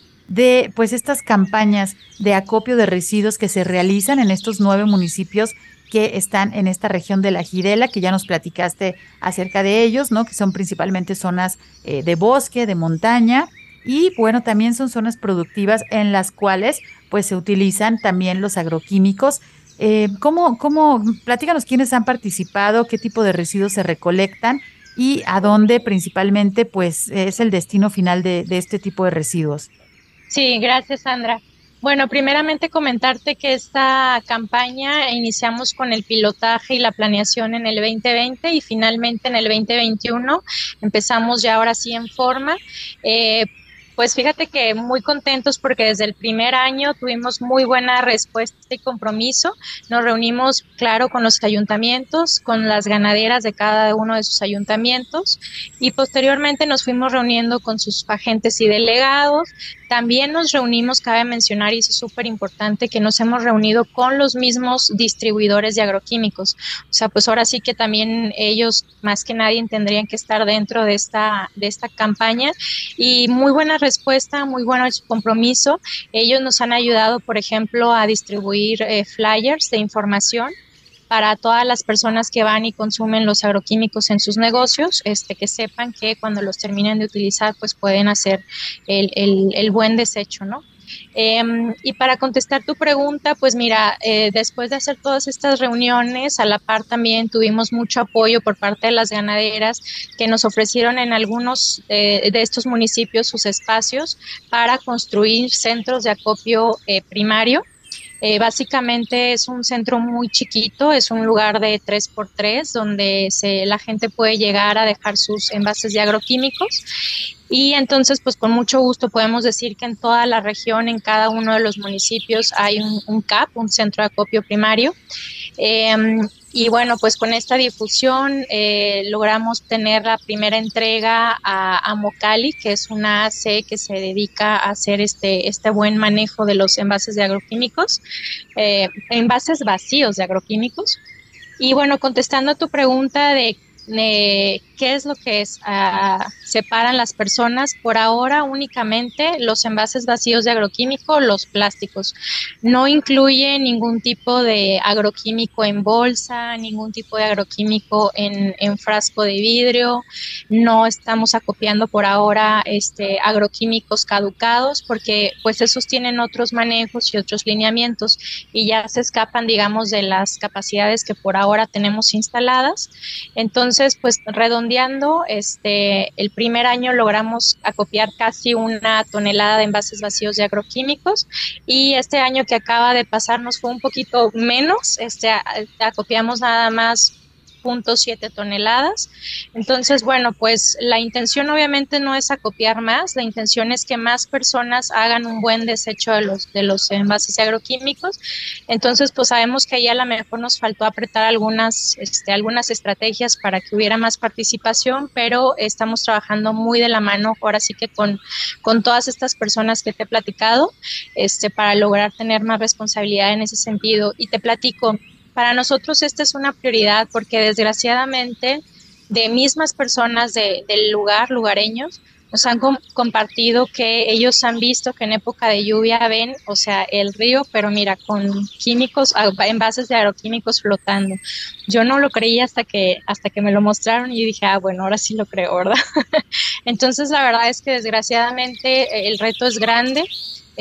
pues estas campañas de acopio de residuos que se realizan en estos nueve municipios que están en esta región de la Girela, que ya nos platicaste acerca de ellos, ¿no? Que son principalmente zonas eh, de bosque, de montaña, y bueno, también son zonas productivas en las cuales pues se utilizan también los agroquímicos eh, ¿cómo, ¿Cómo, platícanos quiénes han participado, qué tipo de residuos se recolectan y a dónde principalmente pues es el destino final de, este tipo de residuos? Sí, gracias Sandra. Bueno, primeramente comentarte que esta campaña iniciamos con el pilotaje y la planeación en el 2020 y finalmente en el 2021 empezamos ya ahora sí en forma. Eh, pues fíjate que muy contentos porque desde el primer año tuvimos muy buena respuesta y compromiso. Nos reunimos, claro, con los ayuntamientos, con las ganaderas de cada uno de sus ayuntamientos y posteriormente nos fuimos reuniendo con sus agentes y delegados. También nos reunimos, cabe mencionar, y es súper importante, que nos hemos reunido con los mismos distribuidores de agroquímicos. O sea, pues ahora sí que también ellos, más que nadie, tendrían que estar dentro de esta, de esta campaña. Y muy buena respuesta, muy bueno compromiso. Ellos nos han ayudado, por ejemplo, a distribuir eh, flyers de información para todas las personas que van y consumen los agroquímicos en sus negocios, este, que sepan que cuando los terminen de utilizar, pues pueden hacer el, el, buen desecho, ¿no? Em, y para contestar tu pregunta, pues mira, eh, después de hacer todas estas reuniones, a la par también tuvimos mucho apoyo por parte de las ganaderas que nos ofrecieron en algunos eh, de estos municipios sus espacios para construir centros de acopio eh, primario eh, básicamente es un centro muy chiquito, es un lugar de 3x3 donde se, la gente puede llegar a dejar sus envases de agroquímicos y entonces, pues con mucho gusto podemos decir que en toda la región, en cada uno de los municipios, hay un, CAP, un centro de acopio primario. Em, y bueno, pues con esta difusión eh, logramos tener la primera entrega a, Mocali, que es una AC que se dedica a hacer este, este buen manejo de los envases de agroquímicos, eh, envases vacíos de agroquímicos. Y bueno, contestando a tu pregunta de qué es lo que es, ah, separan las personas. Por ahora únicamente los envases vacíos de agroquímico, los plásticos. No incluye ningún tipo de agroquímico en bolsa, ningún tipo de agroquímico en, frasco de vidrio. No estamos acopiando por ahora este, agroquímicos caducados porque pues esos tienen otros manejos y otros lineamientos y ya se escapan, digamos, de las capacidades que por ahora tenemos instaladas. Entonces, pues redondeando, este, el primer año logramos acopiar casi una tonelada de envases vacíos de agroquímicos y este año que acaba de pasar nos fue un poquito menos, este, acopiamos nada más siete toneladas. Entonces, bueno, pues la intención obviamente no es acopiar más, la intención es que más personas hagan un buen desecho de los, de los envases agroquímicos. Entonces, pues sabemos que ahí a lo mejor nos faltó apretar algunas, este, algunas estrategias para que hubiera más participación, pero estamos trabajando muy de la mano ahora sí que con, con todas estas personas que te he platicado, este, para lograr tener más responsabilidad en ese sentido. Y te platico, para nosotros esta es una prioridad porque desgraciadamente de mismas personas del lugar, lugareños, nos han compartido que ellos han visto que en época de lluvia ven, o sea, el río, pero mira, con químicos, envases de agroquímicos flotando. Yo no lo creía hasta que, hasta que me lo mostraron y dije, ah, bueno, ahora sí lo creo, ¿verdad? [LAUGHS] Entonces, la verdad es que desgraciadamente el reto es grande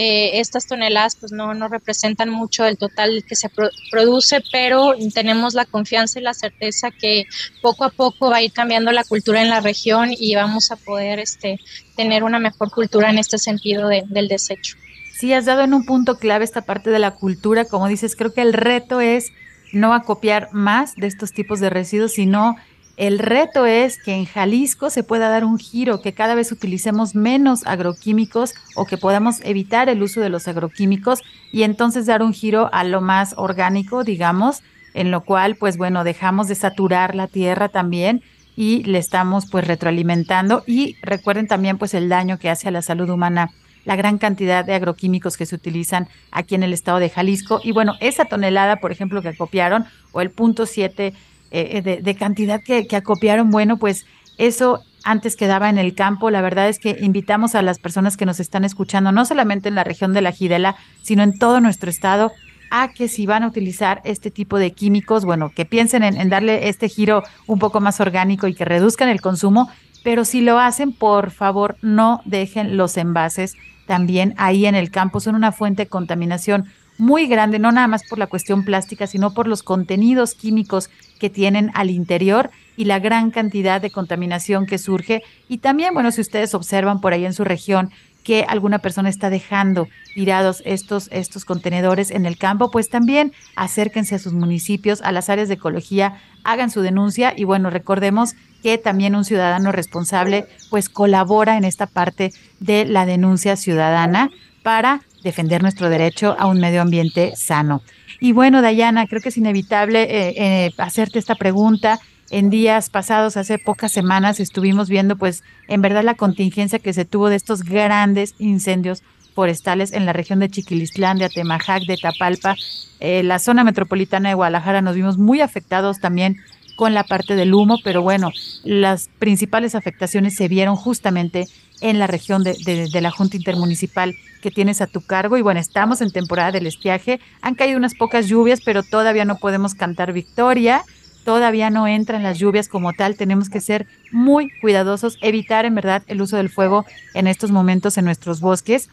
eh, estas toneladas pues no, no representan mucho el total que se produce, pero tenemos la confianza y la certeza que poco a poco va a ir cambiando la cultura en la región y vamos a poder este, tener una mejor cultura en este sentido del desecho. Sí, has dado en un punto clave esta parte de la cultura, como dices, creo que el reto es no acopiar más de estos tipos de residuos, sino el reto es que en Jalisco se pueda dar un giro, que cada vez utilicemos menos agroquímicos o que podamos evitar el uso de los agroquímicos y entonces dar un giro a lo más orgánico, digamos, en lo cual, pues bueno, dejamos de saturar la tierra también y le estamos pues retroalimentando y recuerden también pues el daño que hace a la salud humana la gran cantidad de agroquímicos que se utilizan aquí en el estado de Jalisco. Y bueno, esa tonelada, por ejemplo, que acopiaron, o el punto 7 eh, eh, de, cantidad que, acopiaron, bueno, pues eso antes quedaba en el campo. La verdad es que invitamos a las personas que nos están escuchando, no solamente en la región de la Gidela, sino en todo nuestro estado, a que si van a utilizar este tipo de químicos, bueno, que piensen en, darle este giro un poco más orgánico y que reduzcan el consumo, pero si lo hacen, por favor, no dejen los envases también ahí en el campo. Son una fuente de contaminación muy grande, no nada más por la cuestión plástica, sino por los contenidos químicos que tienen al interior y la gran cantidad de contaminación que surge. Y también, bueno, si ustedes observan por ahí en su región que alguna persona está dejando tirados estos, estos contenedores en el campo, pues también acérquense a sus municipios, a las áreas de ecología, hagan su denuncia y bueno, recordemos que también un ciudadano responsable pues colabora en esta parte de la denuncia ciudadana para defender nuestro derecho a un medio ambiente sano. Y bueno, Dayana, creo que es inevitable eh, eh, hacerte esta pregunta. En días pasados, hace pocas semanas, estuvimos viendo, pues, en verdad la contingencia que se tuvo de estos grandes incendios forestales en la región de Chiquilistlán, de Atemajac, de Tapalpa. Eh, la zona metropolitana de Guadalajara nos vimos muy afectados también con la parte del humo, pero bueno, las principales afectaciones se vieron justamente en la región de, la Junta Intermunicipal que tienes a tu cargo. Y bueno, estamos en temporada del estiaje. Han caído unas pocas lluvias, pero todavía no podemos cantar victoria. Todavía no entran las lluvias como tal. Tenemos que ser muy cuidadosos, evitar en verdad el uso del fuego en estos momentos en nuestros bosques.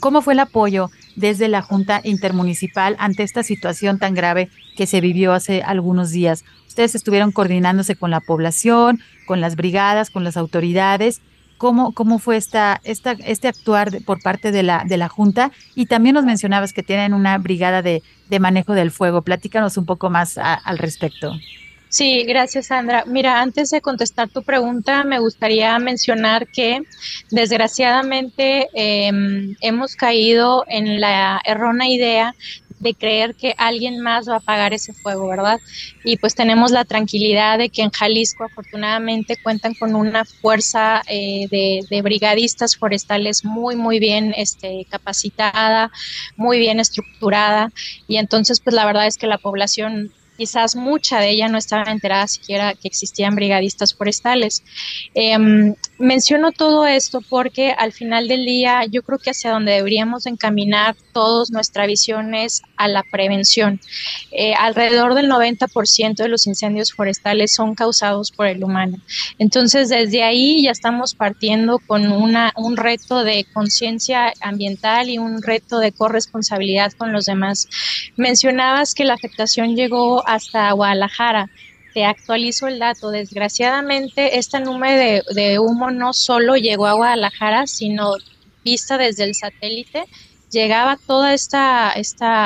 ¿Cómo fue el apoyo desde la Junta Intermunicipal ante esta situación tan grave que se vivió hace algunos días? Ustedes estuvieron coordinándose con la población, con las brigadas, con las autoridades. ¿Cómo, cómo fue esta, esta, este actuar por parte de la, de la Junta? Y también nos mencionabas que tienen una brigada de, de manejo del fuego. Platícanos un poco más al respecto. Sí, gracias Sandra. Mira, antes de contestar tu pregunta, me gustaría mencionar que desgraciadamente em, hemos caído en la errónea idea de creer que alguien más va a apagar ese fuego, ¿verdad? Y pues tenemos la tranquilidad de que en Jalisco afortunadamente cuentan con una fuerza eh, de, brigadistas forestales muy, muy bien este, capacitada, muy bien estructurada. Y entonces pues la verdad es que la población quizás mucha de ella no estaba enterada siquiera que existían brigadistas forestales. Em, menciono todo esto porque al final del día yo creo que hacia donde deberíamos encaminar todos nuestra visión es a la prevención. Eh, alrededor del 90% de los incendios forestales son causados por el humano. Entonces desde ahí ya estamos partiendo con una, un reto de conciencia ambiental y un reto de corresponsabilidad con los demás. Mencionabas que la afectación llegó hasta Guadalajara. Te actualizo el dato. Desgraciadamente, esta nube de, de humo no solo llegó a Guadalajara, sino vista desde el satélite llegaba toda esta,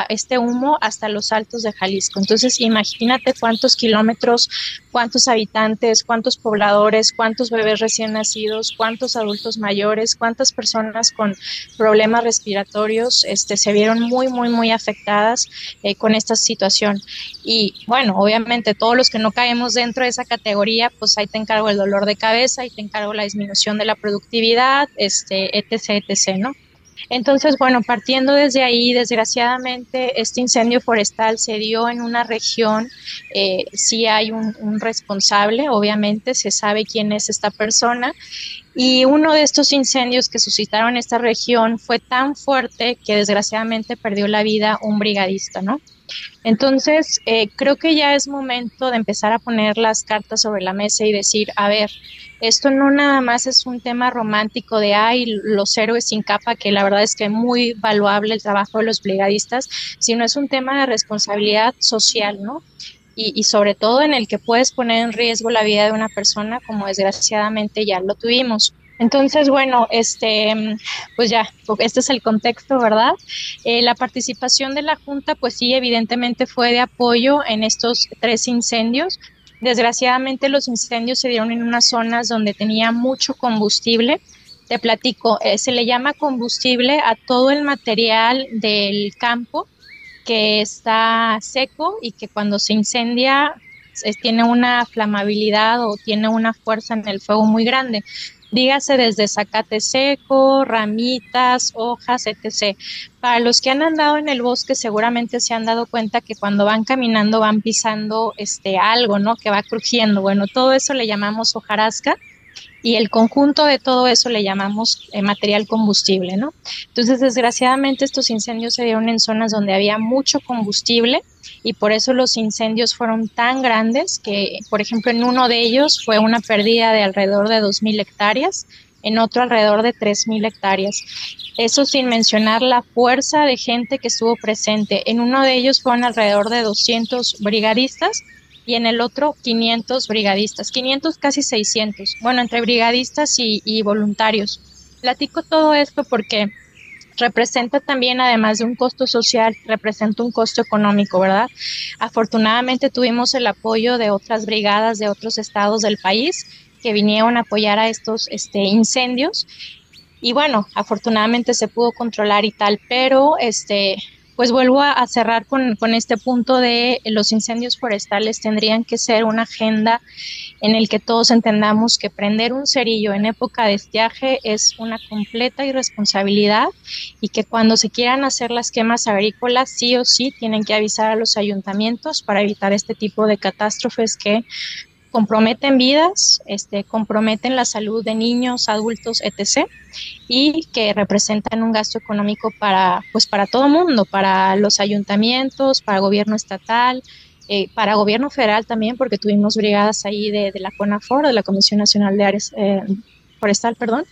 este humo hasta los altos de Jalisco. Entonces, imagínate cuántos kilómetros, cuántos habitantes, cuántos pobladores, cuántos bebés recién nacidos, cuántos adultos mayores, cuántas personas con problemas respiratorios este, se vieron muy, muy, muy afectadas eh, con esta situación. Y bueno, obviamente todos los que no caemos dentro de esa categoría, pues ahí te encargo el dolor de cabeza, ahí te encargo la disminución de la productividad, este, etc., etc., ¿no? Entonces, bueno, partiendo desde ahí, desgraciadamente, este incendio forestal se dio en una región, eh, sí hay un, un, responsable, obviamente, se sabe quién es esta persna, y uno de estos incendios que suscitaron esta región fue tan fuerte que desgraciadamente perdió la vida un brigadista, ¿no? Entonces, eh, creo que ya es momento de empezar a poner las cartas sobre la mesa y decir, a ver, esto no nada más es un tema romántico de, ay, los héroes sin capa, que la verdad es que es muy valuable el trabajo de los brigadistas, sino es un tema de responsabilidad social, ¿no? Y, y, sobre todo en el que puedes poner en riesgo la vida de una persona, como desgraciadamente ya lo tuvimos. Entonces, bueno, este, pues ya, este es el contexto, ¿verdad? Eh, la participación de la Junta, pues sí, evidentemente fue de apoyo en estos tres incendios. Desgraciadamente los incendios se dieron en unas zonas donde tenía mucho combustible. Te platico, eh, se le llama combustible a todo el material del campo que está seco y que cuando se incendia tiene una flamabilidad o tiene una fuerza en el fuego muy grande dígase desde zacate seco, ramitas, hojas, etc. Para los que han andado en el bosque seguramente se han dado cuenta que cuando van caminando van pisando este algo, ¿no? Que va crujiendo. Bueno, todo eso le llamamos hojarasca y el conjunto de todo eso le llamamos eh, material combustible, ¿no? Entonces, desgraciadamente estos incendios se dieron en zonas donde había mucho combustible y por eso los incendios fueron tan grandes que, por ejemplo, en uno de ellos fue una pérdida de alrededor de 2.000 hectáreas, en otro alrededor de 3.000 hectáreas. Eso sin mencionar la fuerza de gente que estuvo presente. En uno de ellos fueron alrededor de 200 brigadistas y en el otro 500 brigadistas, 500 casi 600, bueno, entre brigadistas y, y voluntarios. Platico todo esto porque representa también, además de un costo social, representa un costo económico, ¿verdad? Afortunadamente tuvimos el apoyo de otras brigadas de otros estados del país que vinieron a apoyar a estos este, incendios. Y bueno, afortunadamente se pudo controlar y tal, pero este, pues vuelvo a, cerrar con, este punto de los incendios forestales tendrían que ser una agenda en el que todos entendamos que prender un cerillo en época de estiaje es una completa irresponsabilidad y que cuando se quieran hacer las quemas agrícolas sí o sí tienen que avisar a los ayuntamientos para evitar este tipo de catástrofes que comprometen vidas, este, comprometen la salud de niños, adultos, etc. y que representan un gasto económico para, pues, para todo mundo, para los ayuntamientos, para gobierno estatal, eh, para gobierno federal también, porque tuvimos brigadas ahí de, la CONAFOR, de la Comisión Nacional de Áreas eh, Forestal, perdón.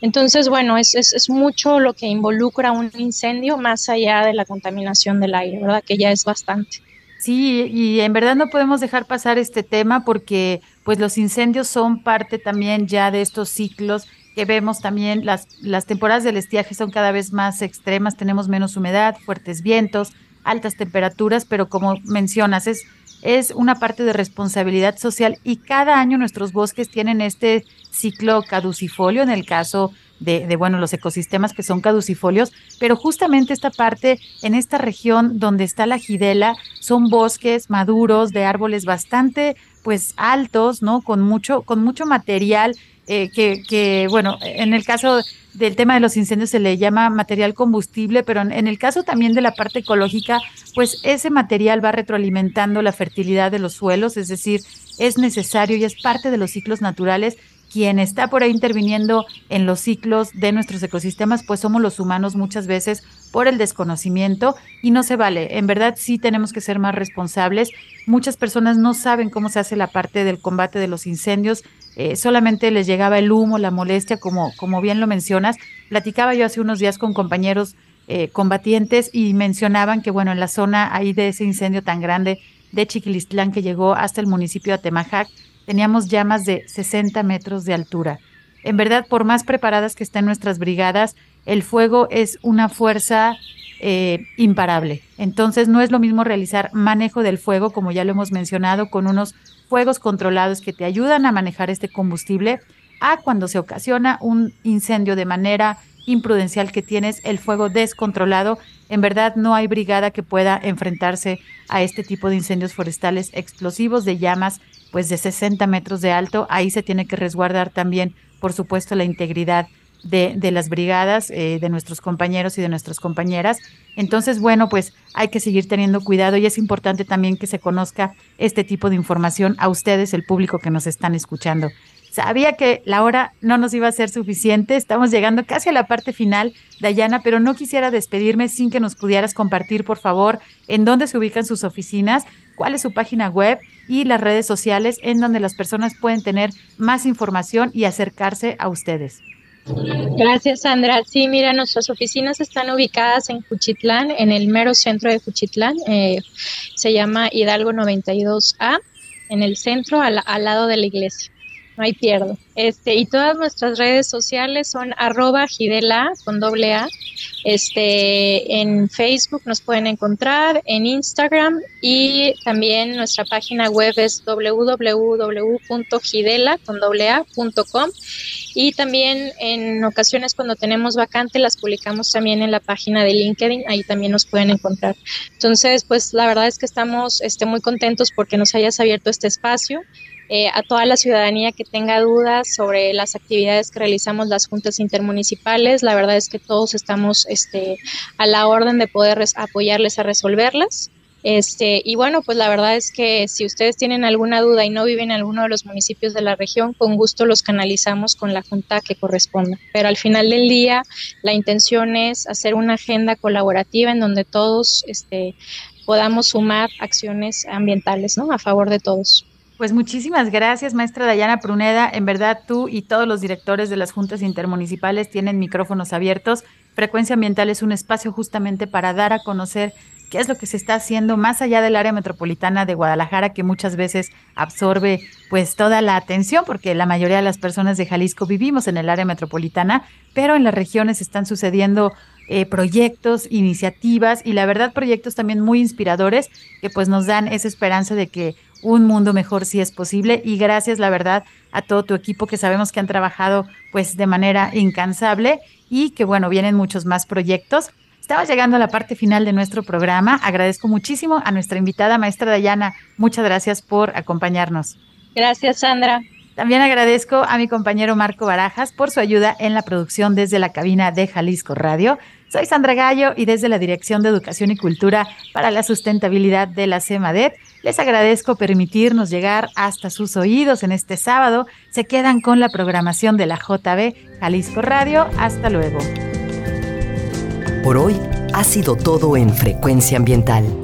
Entonces, bueno, es, es, es, mucho lo que involucra un incendio más allá de la contaminación del aire, ¿verdad? Que ya es bastante. Sí, y en verdad no podemos dejar pasar este tema porque pues los incendios son parte también ya de estos ciclos que vemos también las, las temporadas del estiaje son cada vez más extremas, tenemos menos humedad, fuertes vientos, altas temperaturas, pero como mencionas, es, es una parte de responsabilidad social y cada año nuestros bosques tienen este ciclo caducifolio en el caso de, bueno, los ecosistemas que son caducifolios, pero justamente esta parte, en esta región donde está la Gidela, son bosques maduros de árboles bastante, pues, altos, ¿no? Con mucho, con mucho material eh, que, que, bueno, en el caso del tema de los incendios se le llama material combustible, pero en, el caso también de la parte ecológica, pues ese material va retroalimentando la fertilidad de los suelos, es decir, es necesario y es parte de los ciclos naturales quien está por ahí interviniendo en los ciclos de nuestros ecosistemas, pues somos los humanos muchas veces por el desconocimiento y no se vale. En verdad sí tenemos que ser más responsables. Muchas personas no saben cómo se hace la parte del combate de los incendios. Eh, solamente les llegaba el humo, la molestia, como, como bien lo mencionas. Platicaba yo hace unos días con compañeros eh, combatientes y mencionaban que, bueno, en la zona ahí de ese incendio tan grande de Chiquilistlán que llegó hasta el municipio de Atemajac, teníamos llamas de 60 metros de altura. En verdad, por más preparadas que estén nuestras brigadas, el fuego es una fuerza eh, imparable. Entonces, no es lo mismo realizar manejo del fuego, como ya lo hemos mencionado, con unos fuegos controlados que te ayudan a manejar este combustible, a cuando se ocasiona un incendio de manera imprudencial que tienes el fuego descontrolado. En verdad no hay brigada que pueda enfrentarse a este tipo de incendios forestales explosivos de llamas pues de 60 metros de alto, ahí se tiene que resguardar también, por supuesto, la integridad de, las brigadas, eh, de nuestros compañeros y de nuestras compañeras. Entonces, bueno, pues hay que seguir teniendo cuidado y es importante también que se conozca este tipo de información a ustedes, el público que nos están escuchando. Sabía que la hora no nos iba a ser suficiente. Estamos llegando casi a la parte final, Dayana, pero no quisiera despedirme sin que nos pudieras compartir, por favor, en dónde se ubican sus oficinas, cuál es su página web y las redes sociales en donde las personas pueden tener más información y acercarse a ustedes. Gracias, Sandra. Sí, mira, nuestras oficinas están ubicadas en Cuchitlán, en el mero centro de Cuchitlán. Eh, se llama Hidalgo 92A, en el centro, al lado de la iglesia no hay pierdo. Este, y todas nuestras redes sociales son arroba Gidela con doble A. Este, en Facebook nos pueden encontrar, en Instagram y también nuestra página web es www.gidela con doble A y también en ocasiones cuando tenemos vacante las publicamos también en la página de LinkedIn, ahí también nos pueden encontrar. Entonces, pues la verdad es que estamos este, muy contentos porque nos hayas abierto este espacio. Eh, a toda la ciudadanía que tenga dudas sobre las actividades que realizamos las juntas intermunicipales. La verdad es que todos estamos este, a la orden de poder apoyarles a resolverlas. Este, y bueno, pues la verdad es que si ustedes tienen alguna duda y no viven en alguno de los municipios de la región, con gusto los canalizamos con la junta que corresponda. Pero al final del día, la intención es hacer una agenda colaborativa en donde todos este, podamos sumar acciones ambientales, ¿no? A favor de todos. Pues muchísimas gracias, maestra Dayana Pruneda. En verdad, tú y todos los directores de las juntas intermunicipales tienen micrófonos abiertos. Frecuencia Ambiental es un espacio justamente para dar a conocer qué es lo que se está haciendo más allá del área metropolitana de Guadalajara, que muchas veces absorbe pues toda la atención, porque la mayoría de las personas de Jalisco vivimos en el área metropolitana, pero en las regiones están sucediendo eh, proyectos, iniciativas y la verdad proyectos también muy inspiradores que pues nos dan esa esperanza de que un mundo mejor si es posible y gracias la verdad a todo tu equipo que sabemos que han trabajado pues de manera incansable y que bueno, vienen muchos más proyectos. Estamos llegando a la parte final de nuestro programa. Agradezco muchísimo a nuestra invitada maestra Dayana. Muchas gracias por acompañarnos. Gracias, Sandra. También agradezco a mi compañero Marco Barajas por su ayuda en la producción desde la cabina de Jalisco Radio. Soy Sandra Gallo y desde la Dirección de Educación y Cultura para la Sustentabilidad de la CEMADET les agradezco permitirnos llegar hasta sus oídos en este sábado. Se quedan con la programación de la JB Jalisco Radio. Hasta luego. Por hoy ha sido todo en Frecuencia Ambiental.